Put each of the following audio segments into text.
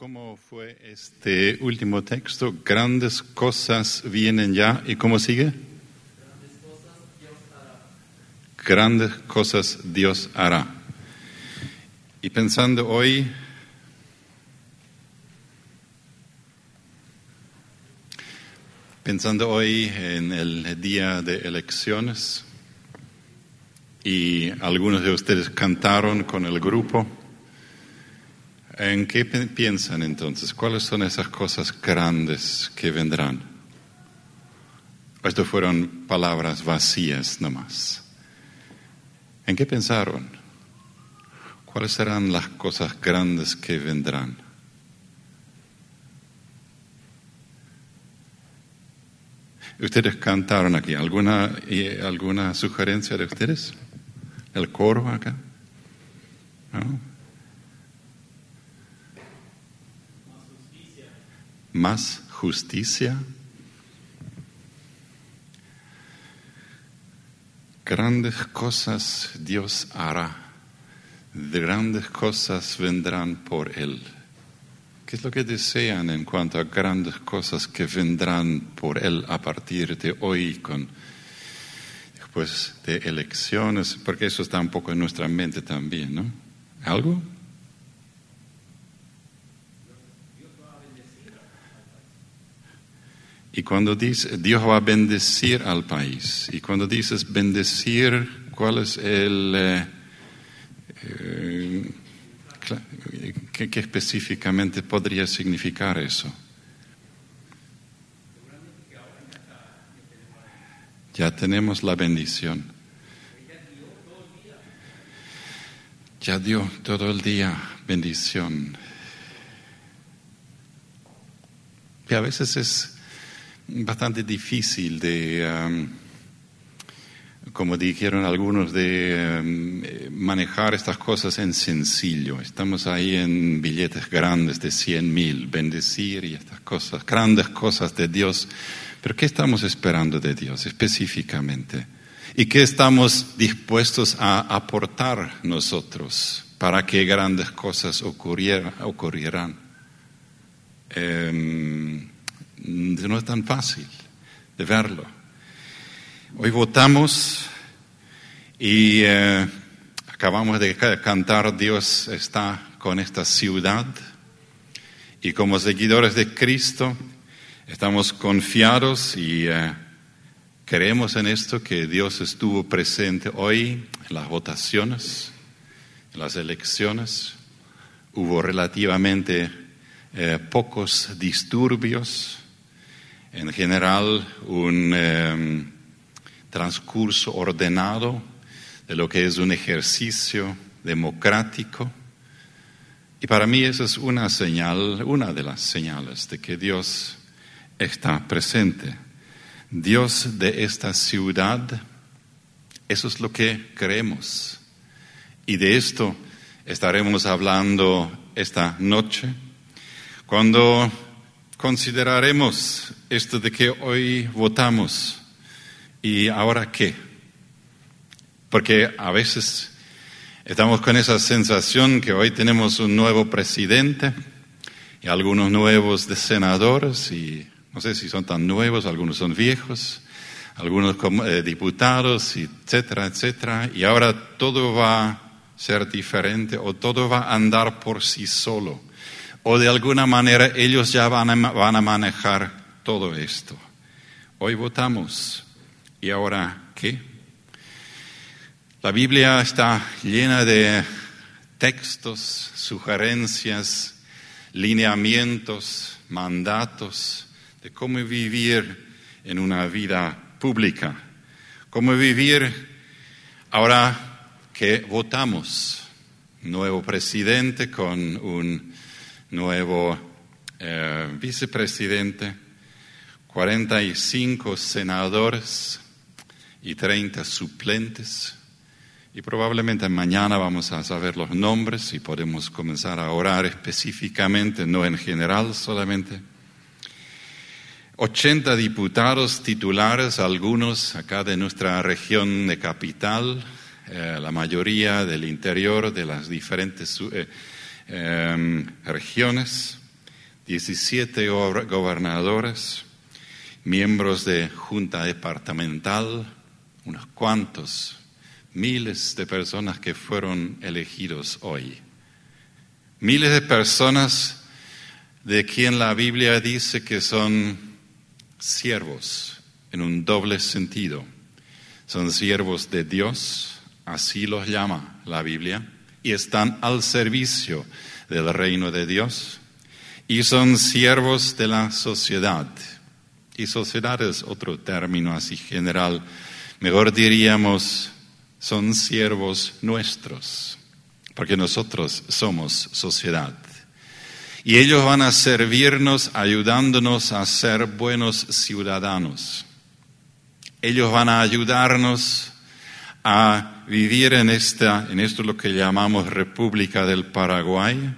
¿Cómo fue este último texto? Grandes cosas vienen ya. ¿Y cómo sigue? Grandes cosas Dios hará. Y pensando hoy, pensando hoy en el día de elecciones, y algunos de ustedes cantaron con el grupo. ¿En qué piensan entonces? ¿Cuáles son esas cosas grandes que vendrán? Esto fueron palabras vacías nomás. ¿En qué pensaron? ¿Cuáles serán las cosas grandes que vendrán? Ustedes cantaron aquí. ¿Alguna, alguna sugerencia de ustedes? ¿El coro acá? ¿No? Más justicia. Grandes cosas Dios hará. Grandes cosas vendrán por Él. ¿Qué es lo que desean en cuanto a grandes cosas que vendrán por Él a partir de hoy con después de elecciones? Porque eso está un poco en nuestra mente también, ¿no? ¿Algo? Y cuando dice Dios va a bendecir al país, y cuando dices bendecir, ¿cuál es el... Eh, eh, ¿Qué, ¿Qué, específicamente podría significar eso? Ya tenemos la bendición. Ya dio todo el día bendición. Y a veces es bastante difícil de, um, como dijeron algunos, de um, manejar estas cosas en sencillo. Estamos ahí en billetes grandes de 100 mil, bendecir y estas cosas, grandes cosas de Dios. Pero ¿qué estamos esperando de Dios específicamente? ¿Y qué estamos dispuestos a aportar nosotros para que grandes cosas ocurrieran? Eh, no es tan fácil de verlo. Hoy votamos y eh, acabamos de cantar Dios está con esta ciudad y como seguidores de Cristo estamos confiados y eh, creemos en esto que Dios estuvo presente hoy en las votaciones, en las elecciones. Hubo relativamente eh, pocos disturbios en general un eh, transcurso ordenado de lo que es un ejercicio democrático. Y para mí esa es una señal, una de las señales de que Dios está presente. Dios de esta ciudad, eso es lo que creemos. Y de esto estaremos hablando esta noche, cuando consideraremos esto de que hoy votamos y ahora qué. Porque a veces estamos con esa sensación que hoy tenemos un nuevo presidente y algunos nuevos senadores y no sé si son tan nuevos, algunos son viejos, algunos eh, diputados, etcétera, etcétera. Y ahora todo va a ser diferente o todo va a andar por sí solo o de alguna manera ellos ya van a, van a manejar todo esto. Hoy votamos. ¿Y ahora qué? La Biblia está llena de textos, sugerencias, lineamientos, mandatos de cómo vivir en una vida pública, cómo vivir ahora que votamos. Nuevo presidente con un nuevo eh, vicepresidente, 45 senadores y 30 suplentes. Y probablemente mañana vamos a saber los nombres y podemos comenzar a orar específicamente, no en general solamente. 80 diputados titulares, algunos acá de nuestra región de capital, eh, la mayoría del interior de las diferentes eh, Em, regiones, 17 gobernadores, miembros de junta departamental, unos cuantos, miles de personas que fueron elegidos hoy. Miles de personas de quien la Biblia dice que son siervos en un doble sentido. Son siervos de Dios, así los llama la Biblia, y están al servicio del reino de Dios, y son siervos de la sociedad. Y sociedad es otro término así general. Mejor diríamos, son siervos nuestros, porque nosotros somos sociedad. Y ellos van a servirnos ayudándonos a ser buenos ciudadanos. Ellos van a ayudarnos a vivir en esta, en esto lo que llamamos República del Paraguay,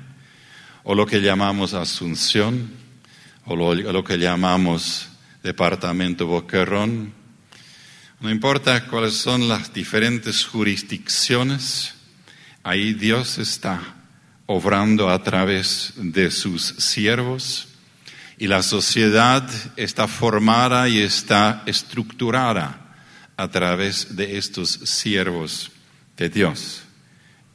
o lo que llamamos Asunción, o lo, lo que llamamos Departamento Boquerón. No importa cuáles son las diferentes jurisdicciones, ahí Dios está obrando a través de sus siervos y la sociedad está formada y está estructurada a través de estos siervos de Dios.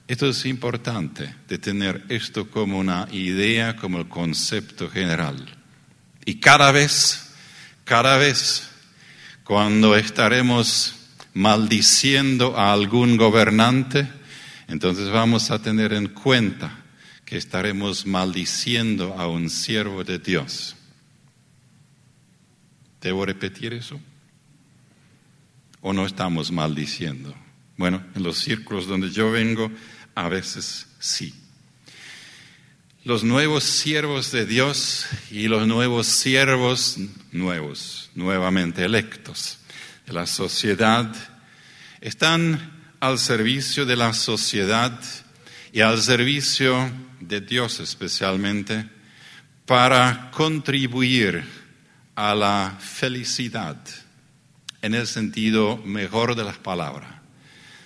Esto es importante, de tener esto como una idea, como el concepto general. Y cada vez, cada vez, cuando estaremos maldiciendo a algún gobernante, entonces vamos a tener en cuenta que estaremos maldiciendo a un siervo de Dios. ¿Debo repetir eso? ¿O no estamos maldiciendo? Bueno, en los círculos donde yo vengo, a veces sí. Los nuevos siervos de Dios y los nuevos siervos nuevos, nuevamente electos de la sociedad, están al servicio de la sociedad y al servicio de Dios especialmente para contribuir a la felicidad en el sentido mejor de las palabras,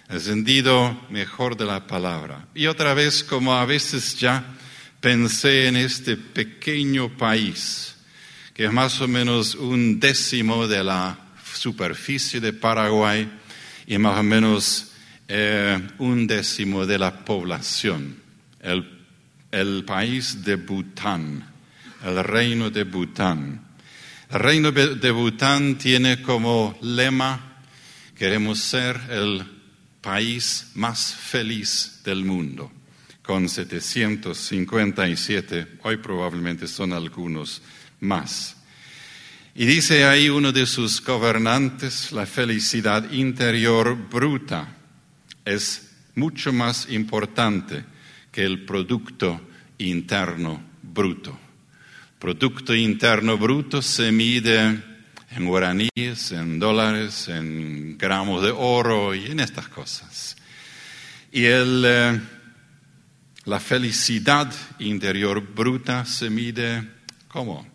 el sentido mejor de la palabra. Y otra vez, como a veces ya pensé en este pequeño país, que es más o menos un décimo de la superficie de Paraguay y más o menos eh, un décimo de la población, el el país de Bután, el reino de Bután. El reino de Bután tiene como lema, queremos ser el país más feliz del mundo, con 757, hoy probablemente son algunos más. Y dice ahí uno de sus gobernantes, la felicidad interior bruta es mucho más importante que el producto interno bruto. Producto interno bruto se mide en guaraníes, en dólares, en gramos de oro y en estas cosas. Y el, eh, la felicidad interior bruta se mide ¿cómo?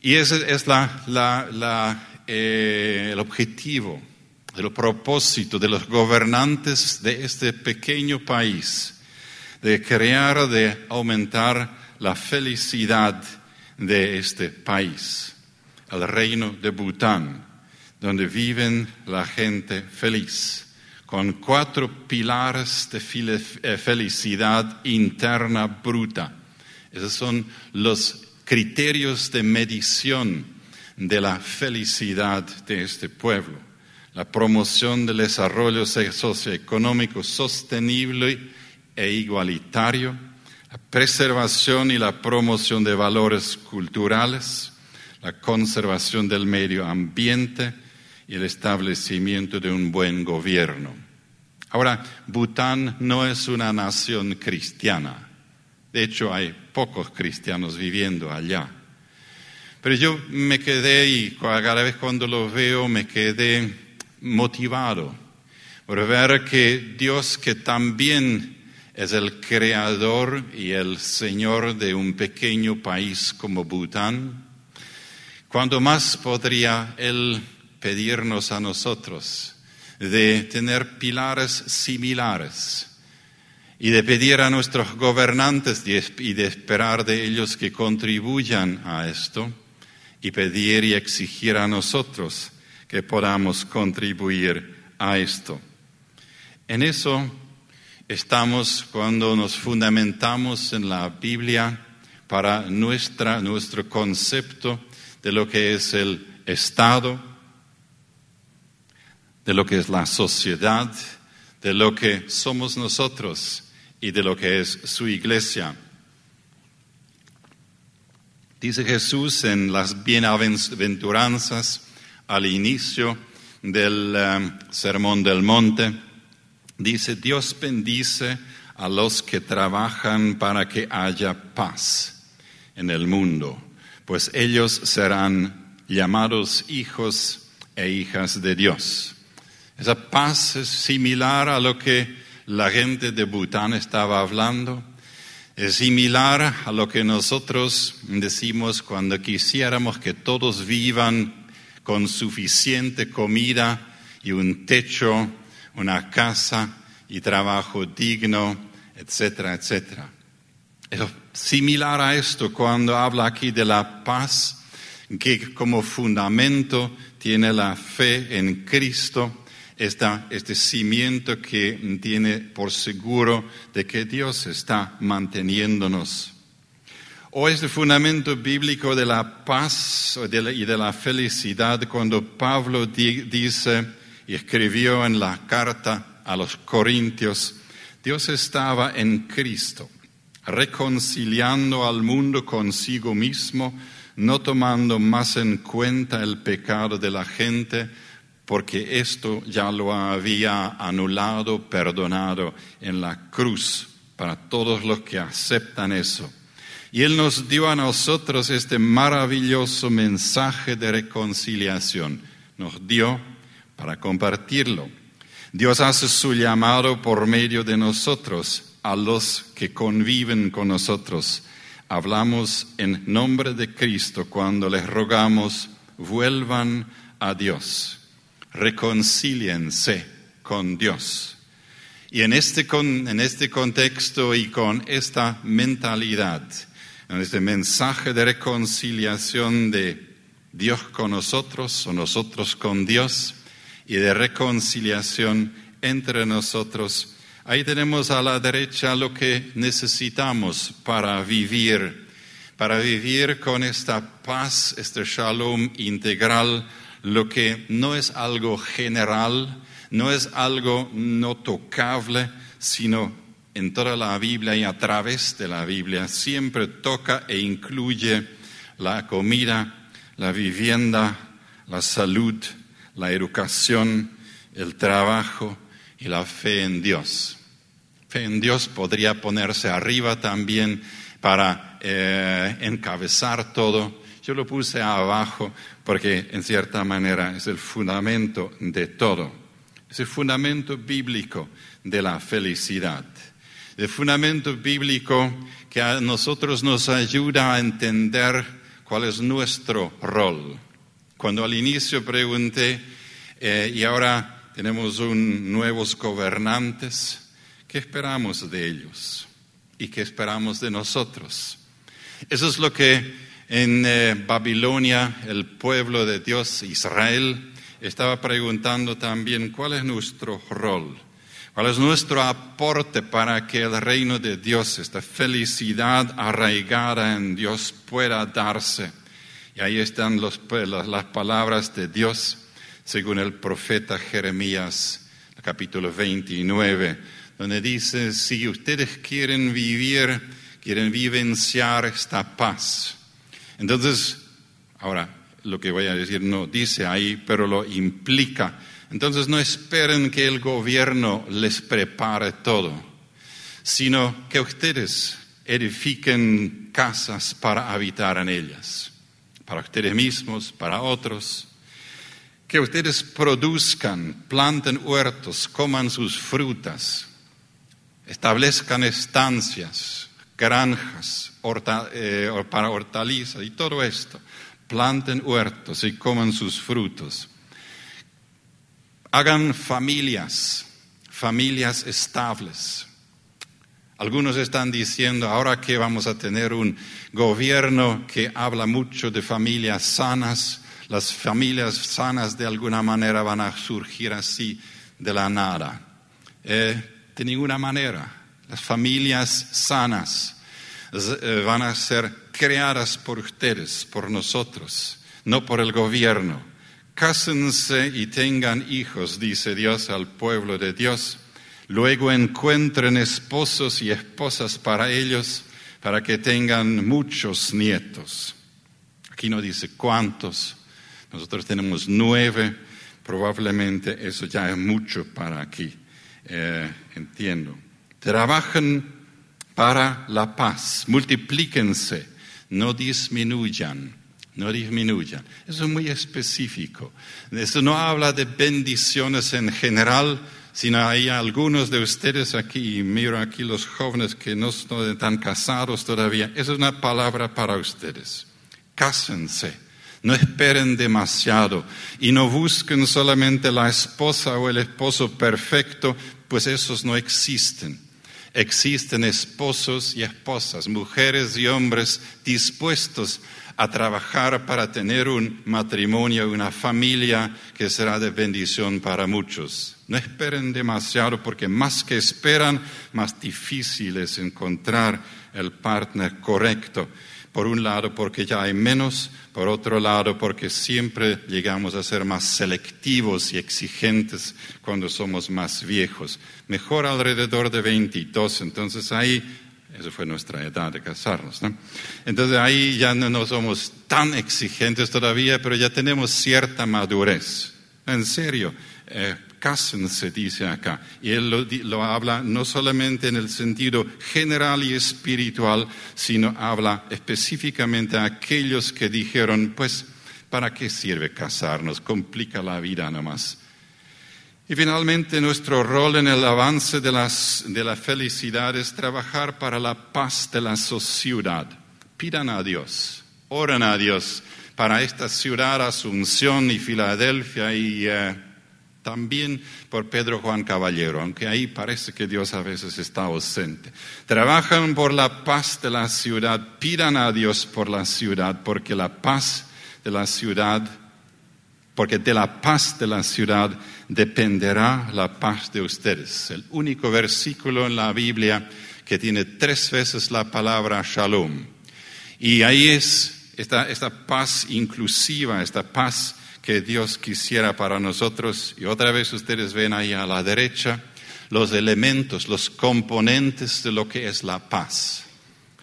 Y ese es eh, el objetivo el propósito de los gobernantes de este pequeño país, de crear, de aumentar la felicidad de este país, el reino de Bután, donde viven la gente feliz, con cuatro pilares de eh, felicidad interna bruta. Esos son los criterios de medición de la felicidad de este pueblo. La promoción del desarrollo socioeconómico sostenible e igualitario, la preservación y la promoción de valores culturales, la conservación del medio ambiente y el establecimiento de un buen gobierno. Ahora, Bután no es una nación cristiana. De hecho, hay pocos cristianos viviendo allá. Pero yo me quedé y cada vez cuando lo veo me quedé motivado por ver que Dios que también es el creador y el señor de un pequeño país como Bután, cuando más podría Él pedirnos a nosotros de tener pilares similares y de pedir a nuestros gobernantes y de esperar de ellos que contribuyan a esto y pedir y exigir a nosotros que podamos contribuir a esto. En eso estamos cuando nos fundamentamos en la Biblia para nuestra, nuestro concepto de lo que es el Estado, de lo que es la sociedad, de lo que somos nosotros y de lo que es su iglesia. Dice Jesús en las bienaventuranzas al inicio del eh, Sermón del Monte, dice, Dios bendice a los que trabajan para que haya paz en el mundo, pues ellos serán llamados hijos e hijas de Dios. Esa paz es similar a lo que la gente de Bután estaba hablando. Es similar a lo que nosotros decimos cuando quisiéramos que todos vivan con suficiente comida y un techo, una casa y trabajo digno, etcétera, etcétera. Es similar a esto cuando habla aquí de la paz que como fundamento tiene la fe en Cristo este cimiento que tiene por seguro de que Dios está manteniéndonos. O este fundamento bíblico de la paz y de la felicidad cuando Pablo dice y escribió en la carta a los Corintios, Dios estaba en Cristo, reconciliando al mundo consigo mismo, no tomando más en cuenta el pecado de la gente, porque esto ya lo había anulado, perdonado en la cruz para todos los que aceptan eso. Y Él nos dio a nosotros este maravilloso mensaje de reconciliación. Nos dio para compartirlo. Dios hace su llamado por medio de nosotros a los que conviven con nosotros. Hablamos en nombre de Cristo cuando les rogamos, vuelvan a Dios reconcíliense con Dios. Y en este, en este contexto y con esta mentalidad, en este mensaje de reconciliación de Dios con nosotros o nosotros con Dios y de reconciliación entre nosotros, ahí tenemos a la derecha lo que necesitamos para vivir, para vivir con esta paz, este shalom integral lo que no es algo general, no es algo no tocable, sino en toda la Biblia y a través de la Biblia siempre toca e incluye la comida, la vivienda, la salud, la educación, el trabajo y la fe en Dios. Fe en Dios podría ponerse arriba también para eh, encabezar todo. Yo lo puse abajo porque en cierta manera es el fundamento de todo. Es el fundamento bíblico de la felicidad. El fundamento bíblico que a nosotros nos ayuda a entender cuál es nuestro rol. Cuando al inicio pregunté, eh, y ahora tenemos un, nuevos gobernantes, ¿qué esperamos de ellos? ¿Y qué esperamos de nosotros? Eso es lo que en eh, Babilonia, el pueblo de Dios, Israel, estaba preguntando también cuál es nuestro rol, cuál es nuestro aporte para que el reino de Dios, esta felicidad arraigada en Dios, pueda darse. Y ahí están las palabras de Dios, según el profeta Jeremías, capítulo 29, donde dice, si ustedes quieren vivir, quieren vivenciar esta paz, entonces, ahora lo que voy a decir no dice ahí, pero lo implica. Entonces no esperen que el gobierno les prepare todo, sino que ustedes edifiquen casas para habitar en ellas, para ustedes mismos, para otros. Que ustedes produzcan, planten huertos, coman sus frutas, establezcan estancias, granjas eh, para hortalizas y todo esto. Planten huertos y coman sus frutos. Hagan familias, familias estables. Algunos están diciendo, ahora que vamos a tener un gobierno que habla mucho de familias sanas, las familias sanas de alguna manera van a surgir así de la nada. Eh, de ninguna manera. Las familias sanas van a ser creadas por ustedes, por nosotros, no por el gobierno. Cásense y tengan hijos, dice Dios al pueblo de Dios. Luego encuentren esposos y esposas para ellos, para que tengan muchos nietos. Aquí no dice cuántos. Nosotros tenemos nueve. Probablemente eso ya es mucho para aquí. Eh, entiendo. Trabajen para la paz, multiplíquense, no disminuyan, no disminuyan. Eso es muy específico. Eso no habla de bendiciones en general, sino hay algunos de ustedes aquí, y miro aquí los jóvenes que no están casados todavía, eso es una palabra para ustedes. Cásense. No esperen demasiado y no busquen solamente la esposa o el esposo perfecto, pues esos no existen existen esposos y esposas, mujeres y hombres dispuestos a trabajar para tener un matrimonio, una familia que será de bendición para muchos. No esperen demasiado porque más que esperan, más difícil es encontrar el partner correcto. Por un lado porque ya hay menos, por otro lado porque siempre llegamos a ser más selectivos y exigentes cuando somos más viejos. Mejor alrededor de 22, entonces ahí, eso fue nuestra edad de casarnos, ¿no? Entonces ahí ya no, somos tan exigentes todavía, pero ya tenemos cierta madurez. En serio, eh, cásense, dice acá. Y él lo, habla no solamente en el sentido general y espiritual, sino habla específicamente a aquellos que dijeron, pues, ¿para qué sirve casarnos? Complica la vida nomás. Y finalmente nuestro rol en el avance de, de la felicidad es trabajar para la paz de la sociedad. Pidan a Dios, oren a Dios para esta ciudad, Asunción y Filadelfia y eh, también por Pedro Juan Caballero, aunque ahí parece que Dios a veces está ausente. Trabajan por la paz de la ciudad, pidan a Dios por la ciudad, porque la paz de la ciudad, porque de la paz de la ciudad dependerá la paz de ustedes. El único versículo en la Biblia que tiene tres veces la palabra shalom. Y ahí es esta, esta paz inclusiva, esta paz que Dios quisiera para nosotros. Y otra vez ustedes ven ahí a la derecha los elementos, los componentes de lo que es la paz.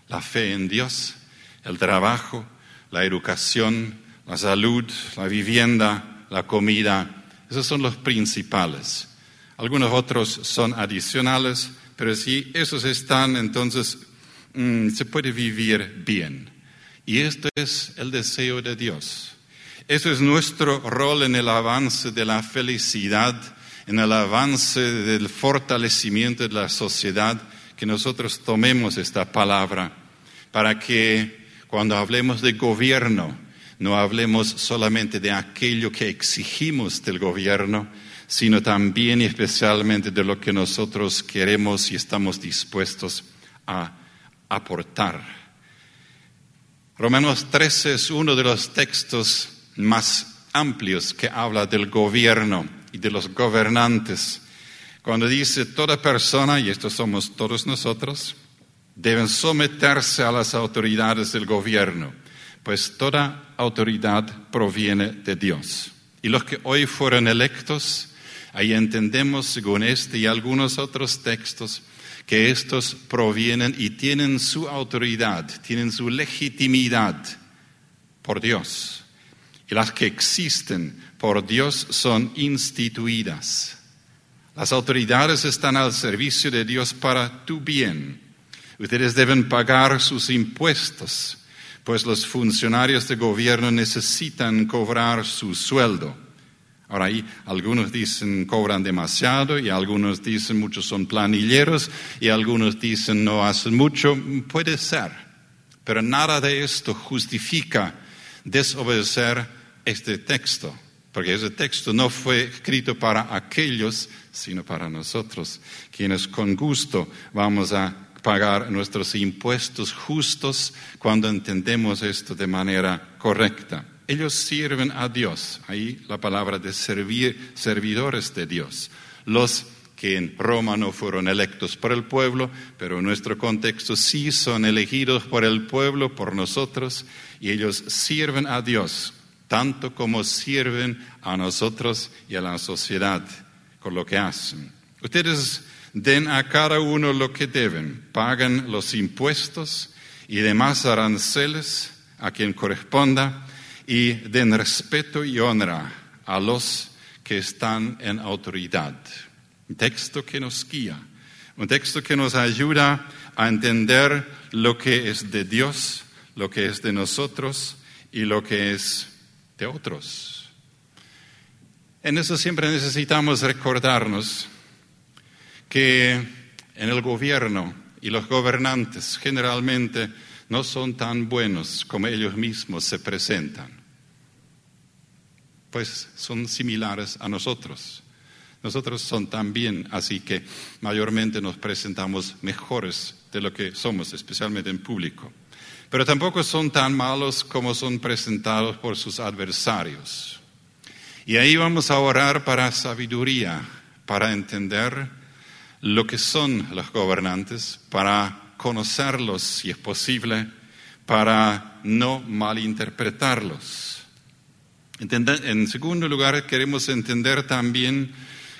La fe en Dios, el trabajo, la educación, la salud, la vivienda, la comida. Esos son los principales. Algunos otros son adicionales, pero si esos están, entonces mm, se puede vivir bien. Y esto es el deseo de Dios eso es nuestro rol en el avance de la felicidad, en el avance del fortalecimiento de la sociedad, que nosotros tomemos esta palabra para que cuando hablemos de gobierno, no hablemos solamente de aquello que exigimos del gobierno, sino también y especialmente de lo que nosotros queremos y estamos dispuestos a aportar. Romanos 13 es uno de los textos más amplios que habla del gobierno y de los gobernantes. Cuando dice toda persona, y estos somos todos nosotros, deben someterse a las autoridades del gobierno, pues toda autoridad proviene de Dios. Y los que hoy fueron electos, ahí entendemos, según este y algunos otros textos, que estos provienen y tienen su autoridad, tienen su legitimidad por Dios las que existen por Dios son instituidas. Las autoridades están al servicio de Dios para tu bien. Ustedes deben pagar sus impuestos, pues los funcionarios de gobierno necesitan cobrar su sueldo. Ahora ahí algunos dicen cobran demasiado y algunos dicen muchos son planilleros y algunos dicen no hacen mucho. Puede ser, pero nada de esto justifica desobedecer este texto, porque ese texto no fue escrito para aquellos, sino para nosotros, quienes con gusto vamos a pagar nuestros impuestos justos cuando entendemos esto de manera correcta. Ellos sirven a Dios. Ahí la palabra de servir, servidores de Dios. Los que en Roma no fueron electos por el pueblo, pero en nuestro contexto sí son elegidos por el pueblo, por nosotros, y ellos sirven a Dios, tanto como sirven a nosotros y a la sociedad con lo que hacen. Ustedes den a cada uno lo que deben, pagan los impuestos y demás aranceles a quien corresponda y den respeto y honra a los que están en autoridad. Un texto que nos guía, un texto que nos ayuda a entender lo que es de Dios, lo que es de nosotros y lo que es otros. En eso siempre necesitamos recordarnos que en el gobierno y los gobernantes generalmente no son tan buenos como ellos mismos se presentan, pues son similares a nosotros. Nosotros son también, así que mayormente nos presentamos mejores de lo que somos, especialmente en público. Pero tampoco son tan malos como son presentados por sus adversarios. Y ahí vamos a orar para sabiduría, para entender lo que son los gobernantes, para conocerlos si es posible, para no malinterpretarlos. En segundo lugar, queremos entender también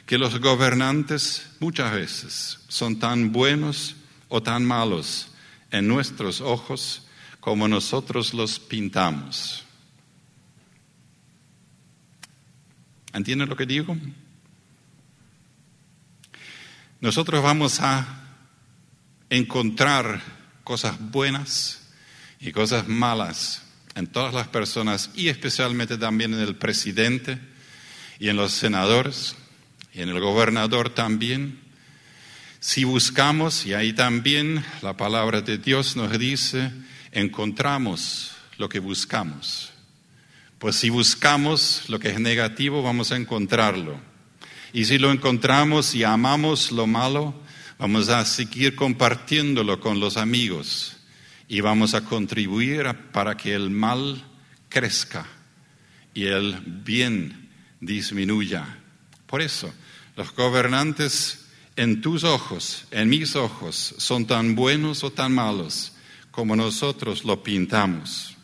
que los gobernantes muchas veces son tan buenos o tan malos en nuestros ojos como nosotros los pintamos. ¿Entienden lo que digo? Nosotros vamos a encontrar cosas buenas y cosas malas en todas las personas y especialmente también en el presidente y en los senadores y en el gobernador también. Si buscamos, y ahí también la palabra de Dios nos dice, encontramos lo que buscamos. Pues si buscamos lo que es negativo, vamos a encontrarlo. Y si lo encontramos y amamos lo malo, vamos a seguir compartiéndolo con los amigos y vamos a contribuir para que el mal crezca y el bien disminuya. Por eso, los gobernantes en tus ojos, en mis ojos, son tan buenos o tan malos como nosotros lo pintamos.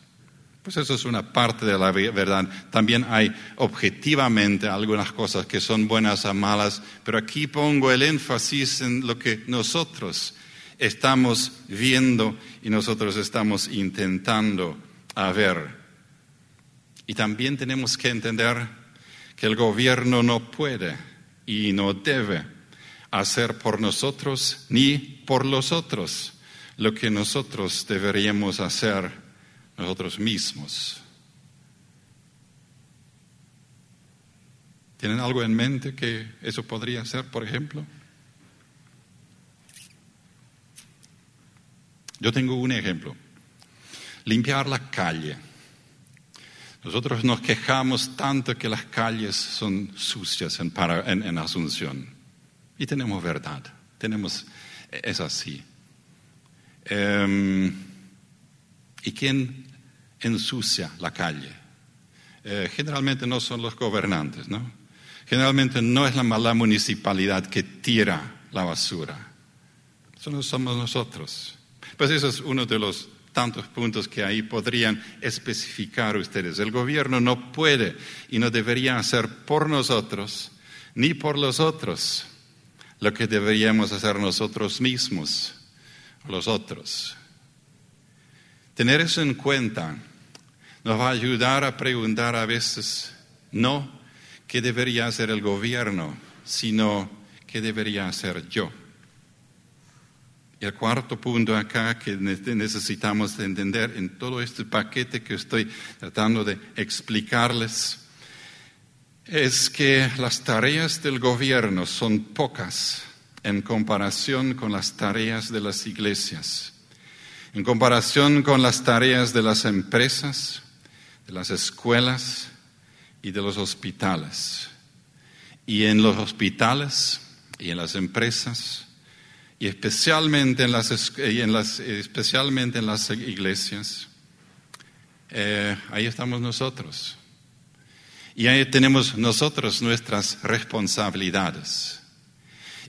Pues eso es una parte de la verdad. También hay objetivamente algunas cosas que son buenas o malas, pero aquí pongo el énfasis en lo que nosotros estamos viendo y nosotros estamos intentando ver. Y también tenemos que entender que el gobierno no puede y no debe hacer por nosotros ni por los otros lo que nosotros deberíamos hacer nosotros mismos. ¿Tienen algo en mente que eso podría ser, por ejemplo? Yo tengo un ejemplo. Limpiar la calle. Nosotros nos quejamos tanto que las calles son sucias en, en Asunción. Y tenemos verdad. Tenemos, es así. Em, ¿Y quién ensucia la calle. Eh, generalmente no son los gobernantes, ¿no? Generalmente no es la, mala municipalidad que tira la basura. Eso no somos nosotros. Pues eso es uno de los tantos puntos que ahí podrían especificar ustedes. El gobierno no puede y no debería hacer por nosotros ni por los otros lo que deberíamos hacer nosotros mismos, los otros. Tener eso en cuenta nos va a ayudar a preguntar a veces no qué debería hacer el gobierno, sino qué debería hacer yo. Y el cuarto punto acá que necesitamos entender en todo este paquete que estoy tratando de explicarles es que las tareas del gobierno son pocas en comparación con las tareas de las iglesias, en comparación con las tareas de las empresas, de las escuelas y de los hospitales. Y en los hospitales y en las empresas y especialmente en las, en las, especialmente en las iglesias, eh, ahí estamos nosotros. Y ahí tenemos nosotros nuestras responsabilidades.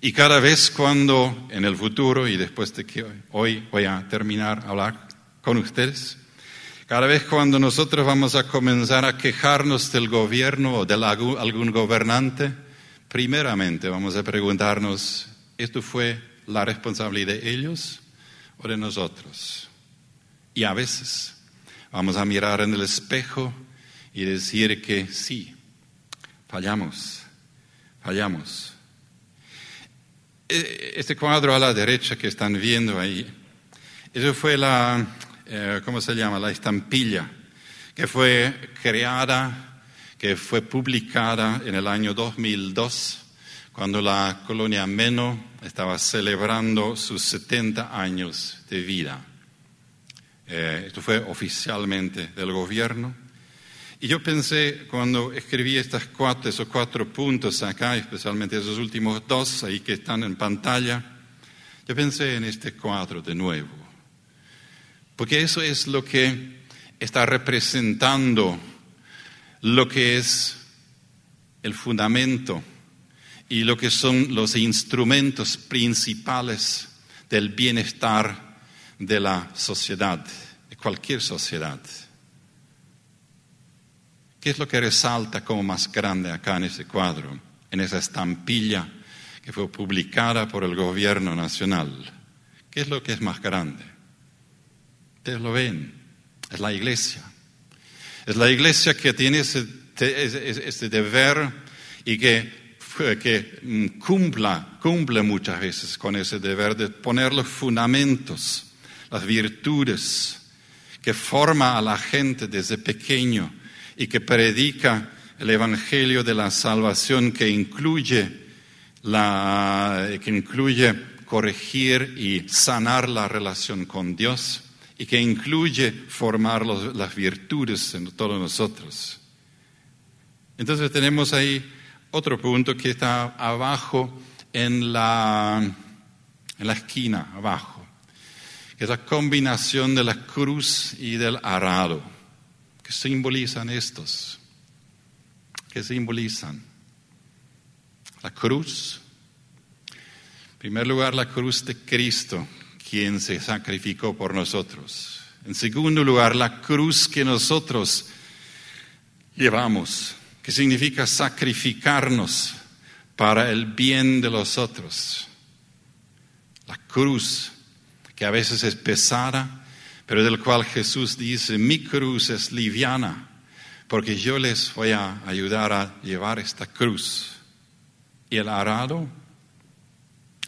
Y cada vez cuando en el futuro, y después de que hoy voy a terminar a hablar con ustedes, cada vez cuando nosotros vamos a comenzar a quejarnos del gobierno o de algún gobernante, primeramente vamos a preguntarnos, ¿esto fue la responsabilidad de ellos o de nosotros? Y a veces vamos a mirar en el espejo y decir que sí, fallamos, fallamos. E, este cuadro a la derecha que están viendo ahí, eso fue la, eh, ¿cómo se llama? La estampilla que fue creada, que fue publicada en el año 2002, cuando la colonia Meno estaba celebrando sus 70 años de vida. Eh, esto fue oficialmente del gobierno. Y yo pensé, cuando escribí estas cuatro, esos cuatro puntos acá, especialmente esos últimos dos ahí que están en pantalla, yo pensé en este cuadro de nuevo. Porque eso es lo que está representando lo que es el fundamento y lo que son los instrumentos principales del bienestar de la sociedad, de cualquier sociedad. ¿Qué es lo que resalta como más grande acá en ese cuadro, en esa estampilla que fue publicada por el gobierno nacional? ¿Qué es lo que es más grande? Ustedes lo ven, es la iglesia. Es la iglesia que tiene ese, deber y que, que mm, cumpla, cumple muchas veces con ese deber de poner los fundamentos, las virtudes que forma a la gente desde pequeño y que predica el Evangelio de la salvación que incluye, la, que incluye corregir y sanar la relación con Dios y que incluye formar las virtudes en todos nosotros. Entonces tenemos ahí otro punto que está abajo en la, en la esquina, abajo, que es la combinación de la cruz y del arado simbolizan estos? ¿Qué simbolizan? La cruz. En primer lugar, la cruz de Cristo, quien se sacrificó por nosotros. En segundo lugar, la cruz que nosotros llevamos, que significa sacrificarnos para el bien de los otros. La cruz, que a veces es pesada, pero del cual Jesús dice, mi cruz es liviana, porque yo les voy a ayudar a llevar esta cruz. Y el arado,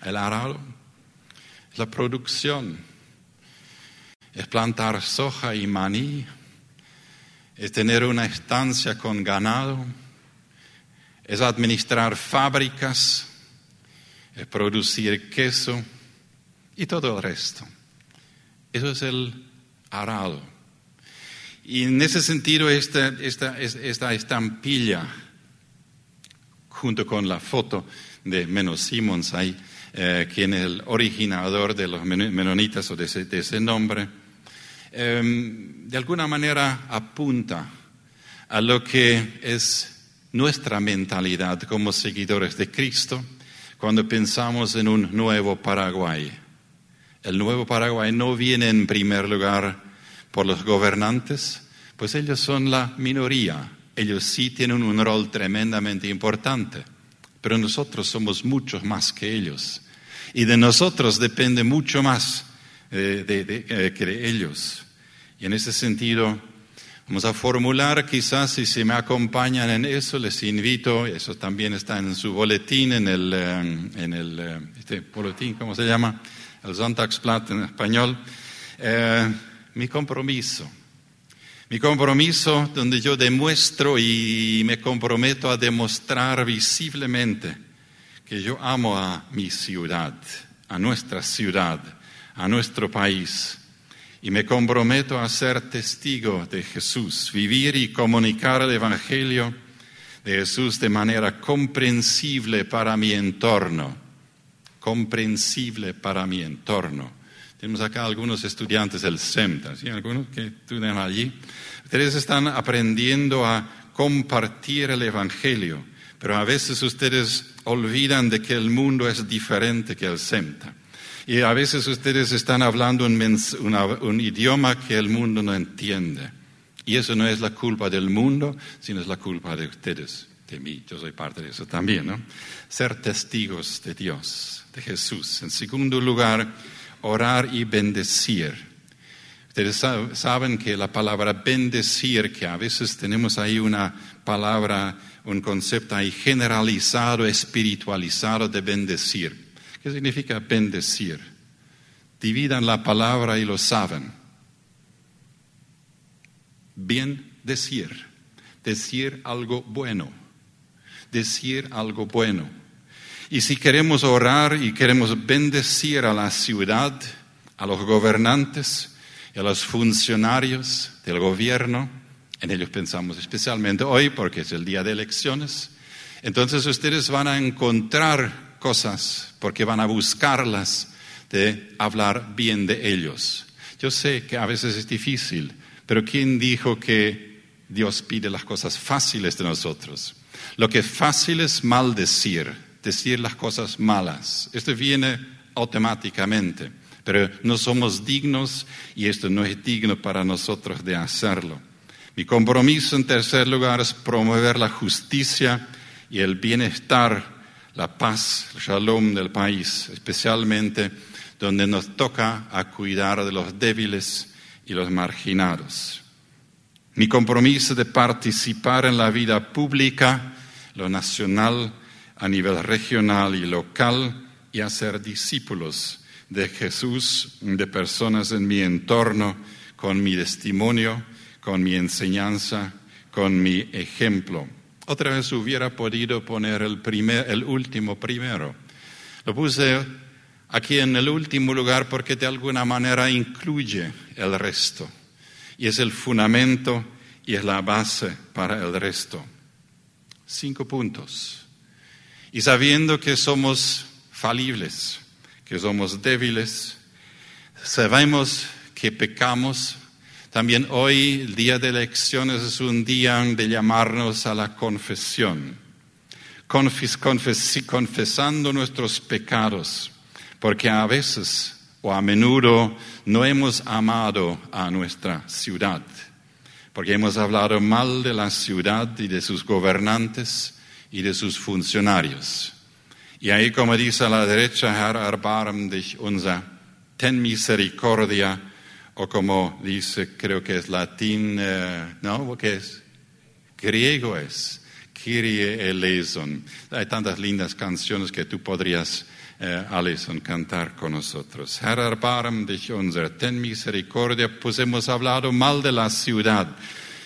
el arado la producción, es plantar soja y maní, es tener una estancia con ganado, es administrar fábricas, es producir queso y todo el resto. Eso es el arado. Y en ese sentido, esta, esta, esta estampilla, junto con la foto de Menos Simons ahí, eh, quien es el originador de los menonitas o de ese, nombre, em, de alguna manera apunta a lo que es nuestra mentalidad como seguidores de Cristo cuando pensamos en un nuevo Paraguay. El nuevo Paraguay no viene en primer lugar por los gobernantes, pues ellos son la minoría. Ellos sí tienen un rol tremendamente importante, pero nosotros somos muchos más que ellos. Y de nosotros depende mucho más eh, eh, que de ellos. Y en ese sentido, vamos a formular quizás, si se me acompañan en eso, les invito, eso también está en su boletín, en el, eh, en el este boletín, ¿cómo se llama? El Sonntagsblatt en español, eh, mi compromiso. Mi compromiso donde yo demuestro y me comprometo a demostrar visiblemente que yo amo a mi ciudad, a nuestra ciudad, a nuestro país. Y me comprometo a ser testigo de Jesús, vivir y comunicar el Evangelio de Jesús de manera comprensible para mi entorno comprensible para mi entorno. Tenemos acá algunos estudiantes del CEMTA, ¿sí? algunos que estudian allí. Ustedes están aprendiendo a compartir el Evangelio, pero a veces ustedes olvidan de que el mundo es diferente que el CEMTA. Y a veces ustedes están hablando un, un, idioma que el mundo no entiende. Y eso no es la culpa del mundo, sino es la culpa de ustedes, de mí. Yo soy parte de eso también, ¿no? Ser testigos de Dios, de Jesús. En segundo lugar, orar y bendecir. Ustedes saben que la palabra bendecir, que a veces tenemos ahí una palabra, un concepto ahí generalizado, espiritualizado de bendecir. ¿Qué significa bendecir? Dividan la palabra y lo saben. Bien decir, decir algo bueno, decir algo bueno. Y si queremos orar y queremos bendecir a la ciudad, a los gobernantes y a los funcionarios del gobierno, en ellos pensamos especialmente hoy porque es el día de elecciones, entonces ustedes van a encontrar cosas porque van a buscarlas de hablar bien de ellos. Yo sé que a veces es difícil, pero ¿quién dijo que Dios pide las cosas fáciles de nosotros? Lo que es fácil es maldecir, decir las cosas malas. Esto viene automáticamente, pero no somos dignos y esto no es digno para nosotros de hacerlo. Mi compromiso, en tercer lugar, es promover la justicia y el bienestar la paz, el shalom del país, especialmente donde nos toca a cuidar de los débiles y los marginados. Mi compromiso de participar en la vida pública, lo nacional, a nivel regional y local, y hacer discípulos de Jesús, de personas en mi entorno, con mi testimonio, con mi enseñanza, con mi ejemplo. Otra vez hubiera podido poner el, primer, el último primero. Lo puse aquí en el último lugar porque de alguna manera incluye el resto. Y es el fundamento y es la base para el resto. Cinco puntos. Y sabiendo que somos falibles, que somos débiles, sabemos que pecamos. También hoy, el día de elecciones, es un día de llamarnos a la confesión, confesando nuestros pecados, porque a veces o a menudo no hemos amado a nuestra ciudad, porque hemos hablado mal de la ciudad y de sus gobernantes y de sus funcionarios. Y ahí, como dice a la derecha, Herr, erbarm dich unser, ten misericordia o como dice, creo que es latín, eh, ¿no? ¿Qué es? Griego es. Kyrie eleison. Hay tantas lindas canciones que tú podrías, eh, Alison, cantar con nosotros. Herr, erbarm dich unser, ten misericordia, pues hemos hablado mal de la ciudad.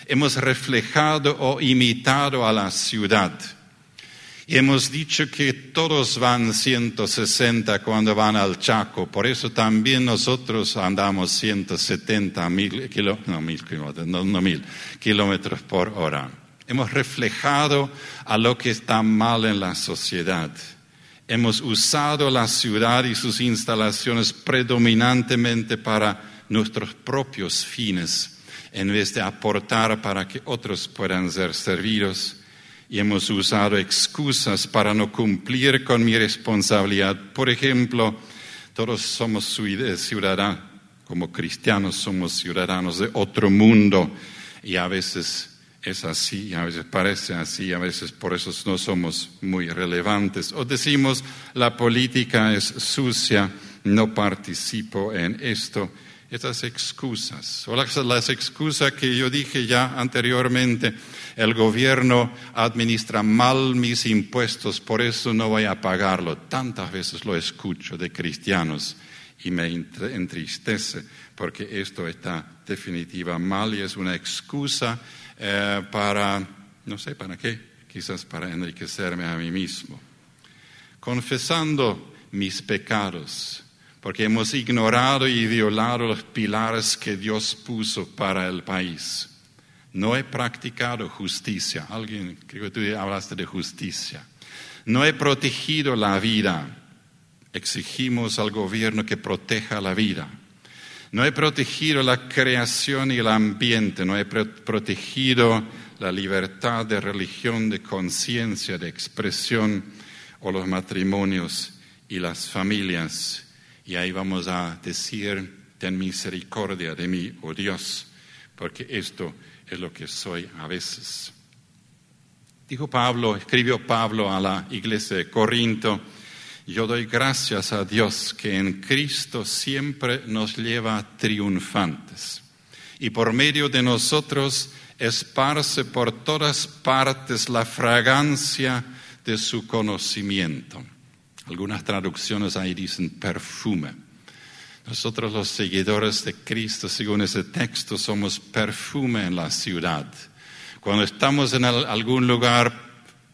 Hemos reflejado o imitado a la ciudad y hemos dicho que todos van 160 cuando van al Chaco, por eso también nosotros andamos 170 mil, no, mil kilómetros, no, mil kilómetros por hora. Hemos reflejado a lo que está mal en la sociedad. Hemos usado la ciudad y sus instalaciones predominantemente para nuestros propios fines, en vez de aportar para que otros puedan ser servidos y hemos usado excusas para no cumplir con mi responsabilidad. Por ejemplo, todos somos ciudadanos, como cristianos somos ciudadanos de otro mundo y a veces es así, a veces parece así, a veces por eso no somos muy relevantes. O decimos, la política es sucia, no participo en esto estas excusas, o las, las, excusas que yo dije ya anteriormente, el gobierno administra mal mis impuestos, por eso no voy a pagarlo. Tantas veces lo escucho de cristianos y me entristece, porque esto está definitiva mal y es una excusa eh, para, no sé para qué, quizás para enriquecerme a mí mismo. Confesando mis pecados, porque hemos ignorado y violado los pilares que Dios puso para el país. No he practicado justicia. Alguien, creo que tú hablaste de justicia. No he protegido la vida. exigimos al gobierno que proteja la vida. No he protegido la creación y el ambiente, no he protegido la libertad de religión, de conciencia, de expresión o los matrimonios y las familias. Y ahí vamos a decir, ten misericordia de mí, oh Dios, porque esto es lo que soy a veces. Dijo Pablo, escribió Pablo a la iglesia de Corinto, yo doy gracias a Dios que en Cristo siempre nos lleva triunfantes y por medio de nosotros esparce por todas partes la fragancia de su conocimiento. Algunas traducciones ahí dicen perfume. Nosotros los seguidores de Cristo, según ese texto, somos perfume en la ciudad. Cuando estamos en algún lugar,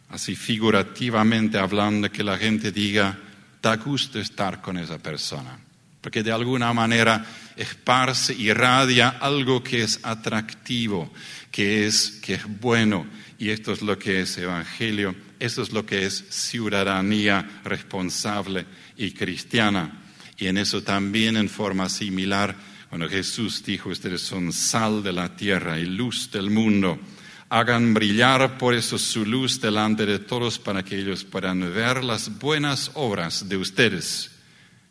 así figurativamente hablando, que la gente diga, da gusto estar con esa persona, porque de alguna manera esparce, irradia algo que es atractivo, que es, que es bueno, y esto es lo que es evangelio, esto es lo que es ciudadanía responsable y cristiana. Y en eso también en forma similar, cuando Jesús dijo, ustedes son sal de la tierra y luz del mundo, hagan brillar por eso su luz delante de todos para que ellos puedan ver las buenas obras de ustedes,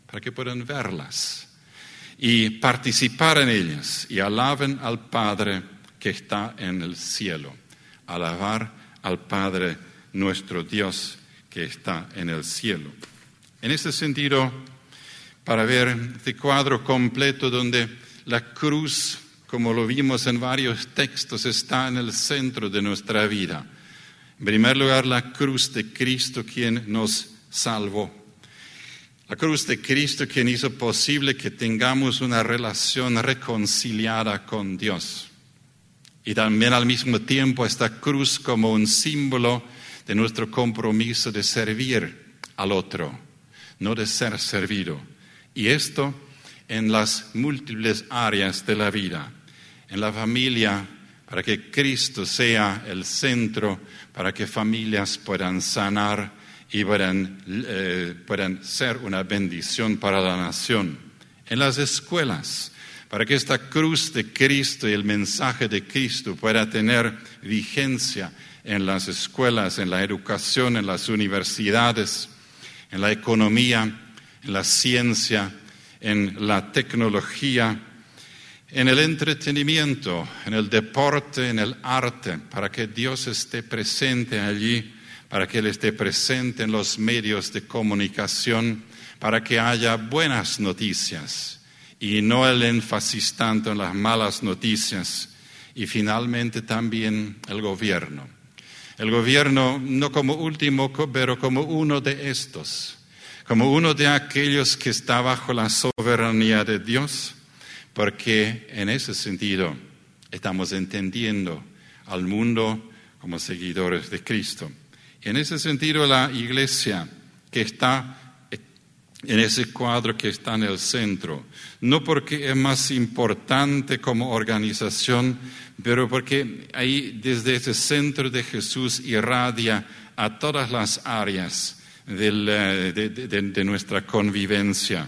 para que puedan verlas y participar en ellas y alaben al Padre que está en el cielo, alabar al Padre nuestro Dios que está en el cielo. En ese sentido, para ver este cuadro completo donde la cruz como lo vimos en varios textos, está en el centro de nuestra vida. En primer lugar, la cruz de Cristo quien nos salvó. La cruz de Cristo quien hizo posible que tengamos una relación reconciliada con Dios. Y también al mismo tiempo esta cruz como un símbolo de nuestro compromiso de servir al otro, no de ser servido. Y esto en las múltiples áreas de la vida en la familia para que Cristo sea el centro, para que familias puedan sanar y eh, puedan, ser una bendición para la nación. En las escuelas, para que esta cruz de Cristo y el mensaje de Cristo pueda tener vigencia en las escuelas, en la educación, en las universidades, en la economía, en la ciencia, en la tecnología, en el entretenimiento, en el deporte, en el arte, para que Dios esté presente allí, para que Él esté presente en los medios de comunicación, para que haya buenas noticias y no el énfasis tanto en las malas noticias. Y finalmente también el gobierno. El gobierno no como último, pero como uno de estos, como uno de aquellos que está bajo la soberanía de Dios porque en ese sentido estamos entendiendo al mundo como seguidores de Cristo. En ese sentido, la iglesia que está en ese cuadro que está en el centro, no porque es más importante como organización, pero porque ahí desde ese centro de Jesús irradia a todas las áreas eh, de nuestra convivencia.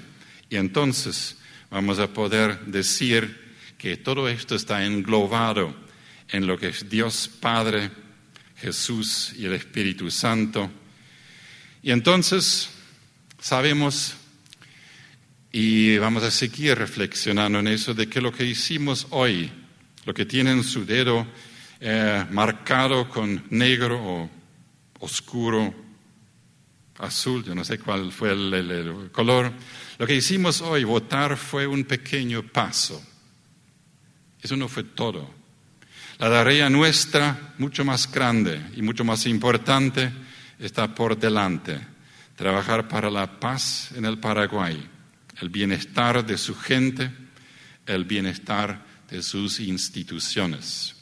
Y entonces, vamos a poder decir que todo esto está englobado en lo que es Dios Padre, Jesús y el Espíritu Santo. Y entonces sabemos y vamos a seguir reflexionando en eso de que lo que hicimos hoy, lo que tiene en su dedo eh, marcado con negro o oscuro, azul, yo no sé cuál fue el color, lo que hicimos hoy, votar, fue un pequeño paso. Eso no fue todo. La tarea nuestra, mucho más grande y mucho más importante, está por delante. Trabajar para la paz en el Paraguay, el bienestar de su gente, el bienestar de sus instituciones.